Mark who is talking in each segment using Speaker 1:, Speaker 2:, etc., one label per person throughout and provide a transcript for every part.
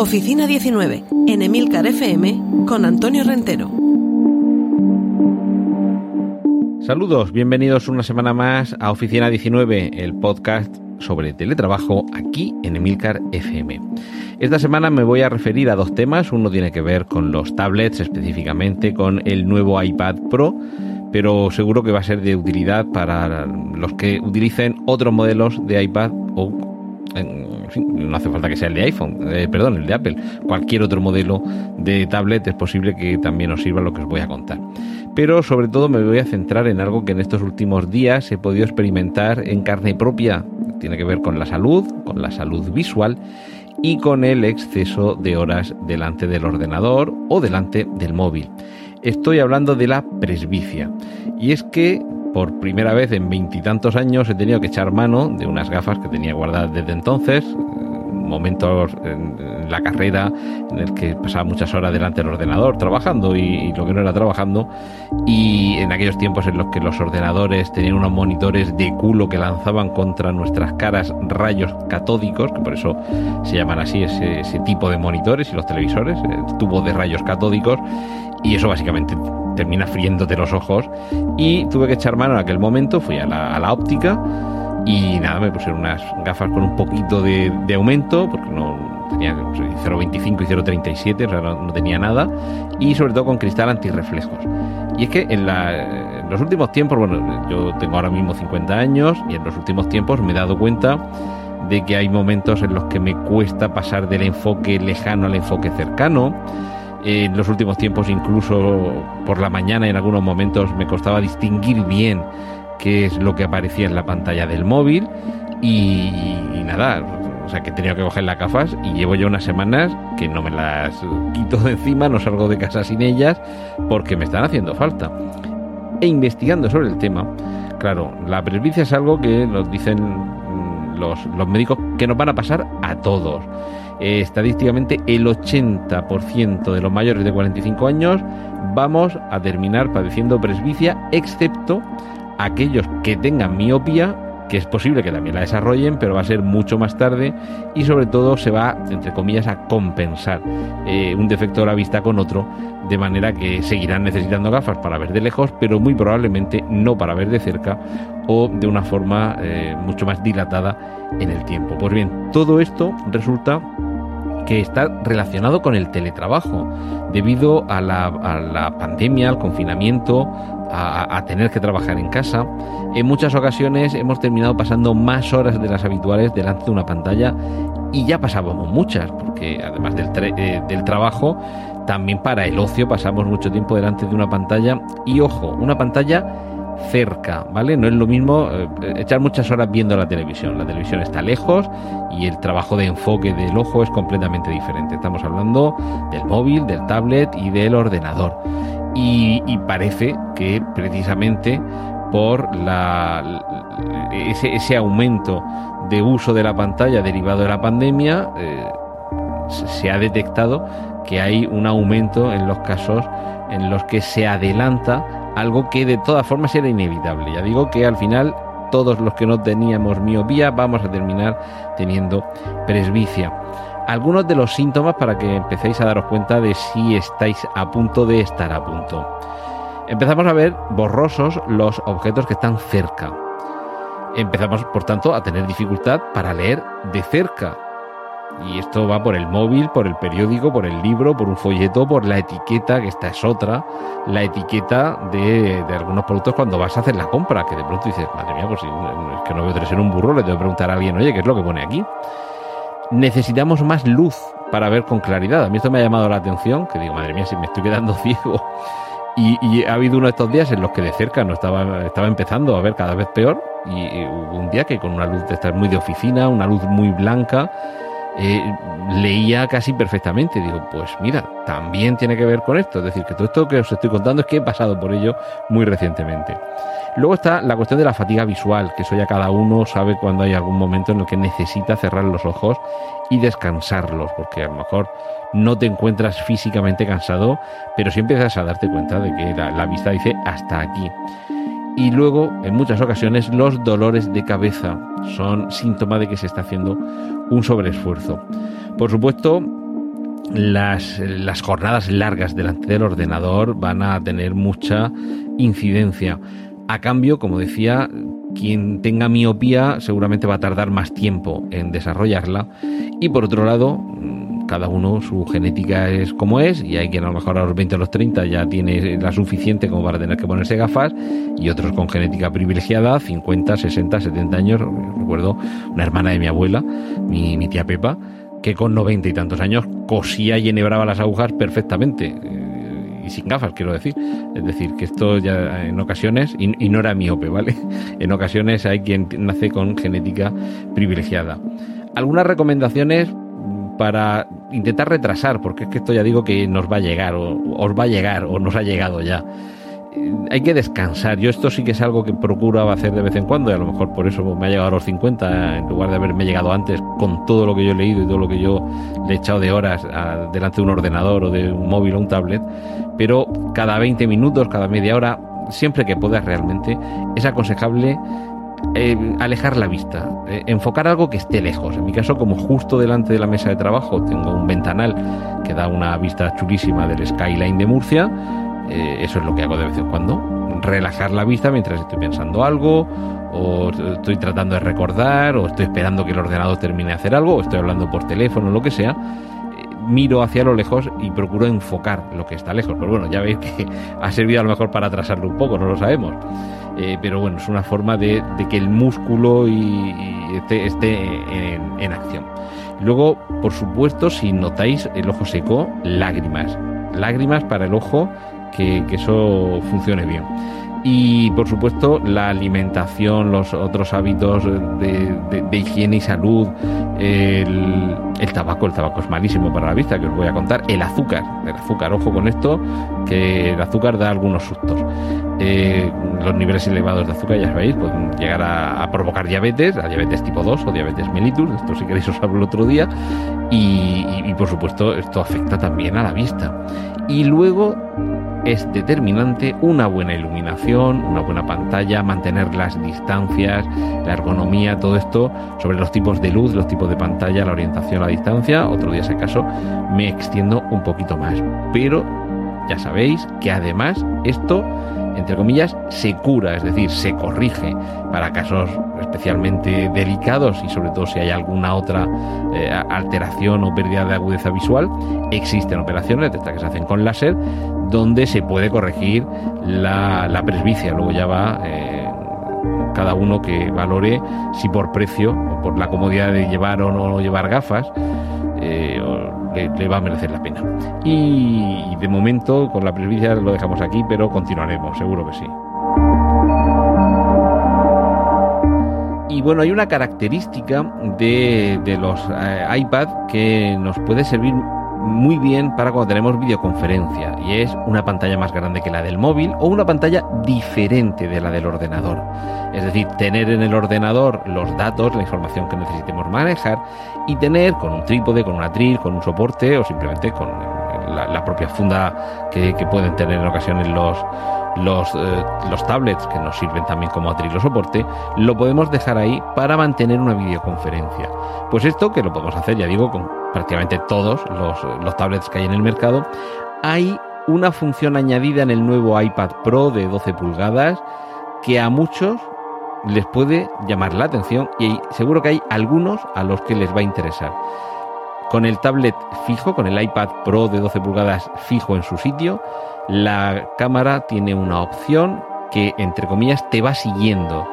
Speaker 1: Oficina 19, en Emilcar FM, con Antonio Rentero.
Speaker 2: Saludos, bienvenidos una semana más a Oficina 19, el podcast sobre teletrabajo aquí en Emilcar FM. Esta semana me voy a referir a dos temas, uno tiene que ver con los tablets, específicamente con el nuevo iPad Pro, pero seguro que va a ser de utilidad para los que utilicen otros modelos de iPad o no hace falta que sea el de iPhone, eh, perdón, el de Apple, cualquier otro modelo de tablet es posible que también os sirva lo que os voy a contar. Pero sobre todo me voy a centrar en algo que en estos últimos días he podido experimentar en carne propia. Tiene que ver con la salud, con la salud visual y con el exceso de horas delante del ordenador o delante del móvil. Estoy hablando de la presbicia. Y es que por primera vez en veintitantos años he tenido que echar mano de unas gafas que tenía guardadas desde entonces, momentos en, la carrera en el que pasaba muchas horas delante del ordenador trabajando y, lo que no era trabajando y en aquellos tiempos en los que los ordenadores tenían unos monitores de culo que lanzaban contra nuestras caras rayos catódicos, que por eso se llaman así ese, ese tipo de monitores y los televisores, el tubo de rayos catódicos y eso básicamente termina friéndote los ojos. Y tuve que echar mano en aquel momento, fui a la, óptica y nada, me pusieron unas gafas con un poquito de, aumento, porque no tenía 0,25 y 0,37, o sea, no, tenía nada, y sobre todo con cristal antirreflejos. Y es que en, en, los últimos tiempos, bueno, yo tengo ahora mismo 50 años y en los últimos tiempos me he dado cuenta de que hay momentos en los que me cuesta pasar del enfoque lejano al enfoque cercano en los últimos tiempos, incluso por la mañana, en algunos momentos me costaba distinguir bien qué es lo que aparecía en la pantalla del móvil. Y, nada, o sea que he tenido que coger las gafas y llevo ya unas semanas que no me las quito de encima, no salgo de casa sin ellas porque me están haciendo falta. E investigando sobre el tema, claro, la presbicia es algo que nos dicen los, los médicos que nos van a pasar a todos. Estadísticamente el 80% de los mayores de 45 años vamos a terminar padeciendo presbicia, excepto aquellos que tengan miopía, que es posible que también la desarrollen, pero va a ser mucho más tarde y sobre todo se va, entre comillas, a compensar eh, un defecto de la vista con otro, de manera que seguirán necesitando gafas para ver de lejos, pero muy probablemente no para ver de cerca o de una forma eh, mucho más dilatada en el tiempo. Pues bien, todo esto resulta que está relacionado con el teletrabajo, debido a la, pandemia, al confinamiento, a, tener que trabajar en casa. En muchas ocasiones hemos terminado pasando más horas de las habituales delante de una pantalla y ya pasábamos muchas, porque además del, eh, del trabajo, también para el ocio pasamos mucho tiempo delante de una pantalla y ojo, una pantalla cerca, ¿vale? No es lo mismo eh, echar muchas horas viendo la televisión. La televisión está lejos y el trabajo de enfoque del ojo es completamente diferente. Estamos hablando del móvil, del tablet y del ordenador. Y, parece que precisamente por la, ese, aumento de uso de la pantalla derivado de la pandemia, eh, se ha detectado que hay un aumento en los casos en los que se adelanta algo que de todas formas era inevitable. Ya digo que al final todos los que no teníamos miopía vamos a terminar teniendo presbicia. Algunos de los síntomas para que empecéis a daros cuenta de si estáis a punto de estar a punto. Empezamos a ver borrosos los objetos que están cerca. Empezamos, por tanto, a tener dificultad para leer de cerca y esto va por el móvil, por el periódico, por el libro, por un folleto, por la etiqueta, que esta es otra, la etiqueta de, algunos productos cuando vas a hacer la compra, que de pronto dices, madre mía, pues es que no veo tres en un burro, le tengo que preguntar a alguien, oye, ¿qué es lo que pone aquí? Necesitamos más luz para ver con claridad. A mí esto me ha llamado la atención, que digo, madre mía, si me estoy quedando ciego. Y, ha habido uno de estos días en los que de cerca no estaba, estaba empezando a ver cada vez peor. Y, hubo un día que con una luz de estar muy de oficina, una luz muy blanca, eh, leía casi perfectamente. Digo, pues mira, también tiene que ver con esto. Es decir, que todo esto que os estoy contando es que he pasado por ello muy recientemente. Luego está la cuestión de la fatiga visual, que eso ya cada uno sabe cuando hay algún momento en el que necesita cerrar los ojos y descansarlos, porque a lo mejor no te encuentras físicamente cansado, pero sí empiezas a darte cuenta de que la, la vista dice hasta aquí. Y luego, en muchas ocasiones, los dolores de cabeza son síntoma de que se está haciendo un sobreesfuerzo. Por supuesto, las, las, jornadas largas delante del ordenador van a tener mucha incidencia. A cambio, como decía, quien tenga miopía seguramente va a tardar más tiempo en desarrollarla. Y por otro lado, cada uno su genética es como es, y hay quien a lo mejor a los 20 o los 30 ya tiene la suficiente como para tener que ponerse gafas, y otros con genética privilegiada, 50, 60, 70 años. Recuerdo una hermana de mi abuela, mi, tía Pepa, que con 90 y tantos años cosía y enhebraba las agujas perfectamente y sin gafas, quiero decir. Es decir, que esto ya en ocasiones, y, no era miope, ¿vale? En ocasiones hay quien nace con genética privilegiada. Algunas recomendaciones para intentar retrasar, porque es que esto ya digo que nos va a llegar, o os va a llegar, o nos ha llegado ya hay que descansar. Yo esto sí que es algo que procuro hacer de vez en cuando y a lo mejor por eso me ha llegado a los 50 en lugar de haberme llegado antes con todo lo que yo he leído y todo lo que yo le he echado de horas delante de un ordenador o de un móvil o un tablet. Pero cada 20 minutos, cada media hora, siempre que puedas realmente, es aconsejable eh, alejar la vista, eh, enfocar algo que esté lejos. En mi caso, como justo delante de la mesa de trabajo tengo un ventanal que da una vista chulísima del skyline de Murcia, eh, eso es lo que hago de vez en cuando. Relajar la vista mientras estoy pensando algo, o estoy tratando de recordar, o estoy esperando que el ordenador termine de hacer algo, o estoy hablando por teléfono, lo que sea. Miro hacia lo lejos y procuro enfocar lo que está lejos. Pero bueno, ya veis que ha servido a lo mejor para atrasarlo un poco, no lo sabemos. Eh, pero bueno, es una forma de, que el músculo y, esté, en, en acción. Luego, por supuesto, si notáis el ojo seco, lágrimas. Lágrimas para el ojo que, eso funcione bien. Y por supuesto la alimentación, los otros hábitos de, higiene y salud, el, tabaco, el tabaco es malísimo para la vista, que os voy a contar, el azúcar, el azúcar, ojo con esto, que el azúcar da algunos sustos. Eh, los niveles elevados de azúcar, ya sabéis, pueden llegar a, provocar diabetes, diabetes tipo 2 o diabetes mellitus, esto si queréis os hablo el otro día, y por supuesto esto afecta también a la vista. Y luego es determinante una buena iluminación, una buena pantalla, mantener las distancias, la ergonomía, todo esto sobre los tipos de luz, los tipos de pantalla, la orientación la distancia. Otro día, si acaso, me extiendo un poquito más. Pero ya sabéis que además esto entre comillas, se cura, es decir, se corrige para casos especialmente delicados y sobre todo si hay alguna otra eh, alteración o pérdida de agudeza visual, existen operaciones estas que se hacen con láser donde se puede corregir la, la presbicia, luego ya va... Eh, cada uno que valore si por precio o por la comodidad de llevar o no llevar gafas eh, le, va a merecer la pena. Y, de momento con la presbicia lo dejamos aquí, pero continuaremos, seguro que sí. Y bueno, hay una característica de, de los eh, iPad que nos puede servir muy bien para cuando tenemos videoconferencia y es una pantalla más grande que la del móvil o una pantalla diferente de la del ordenador. Es decir, tener en el ordenador los datos, la información que necesitemos manejar y tener con un trípode, con un atril, con un soporte o simplemente con la, propia funda que, pueden tener en ocasiones los, los, eh, los, tablets que nos sirven también como atril o soporte, lo podemos dejar ahí para mantener una videoconferencia. Pues esto que lo podemos hacer, ya digo, con prácticamente todos los tablets que hay en el mercado, hay una función añadida en el nuevo iPad Pro de 12 pulgadas que a muchos les puede llamar la atención y seguro que hay algunos a los que les va a interesar. Con el tablet fijo, con el iPad Pro de 12 pulgadas fijo en su sitio, la cámara tiene una opción que, entre comillas, te va siguiendo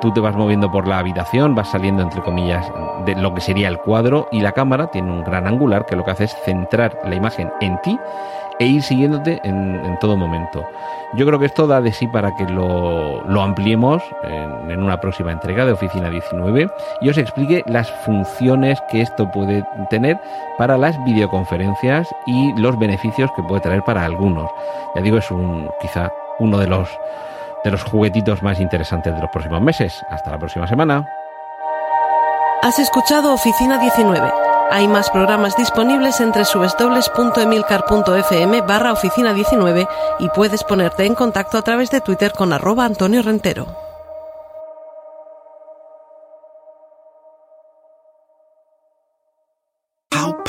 Speaker 2: tú te vas moviendo por la habitación, vas saliendo entre comillas de lo que sería el cuadro y la cámara tiene un gran angular que lo que hace es centrar la imagen en ti e ir siguiéndote en, todo momento. Yo creo que esto da de sí para que lo, ampliemos en, en, una próxima entrega de Oficina 19 y os explique las funciones que esto puede tener para las videoconferencias y los beneficios que puede traer para algunos. Ya digo, es un quizá uno de los de los juguetitos más interesantes de los próximos meses. Hasta la próxima semana.
Speaker 1: Has escuchado Oficina 19. Hay más programas disponibles entre www.emilcar.fm barra oficina 19 y puedes ponerte en contacto a través de Twitter con arroba Antonio Rentero.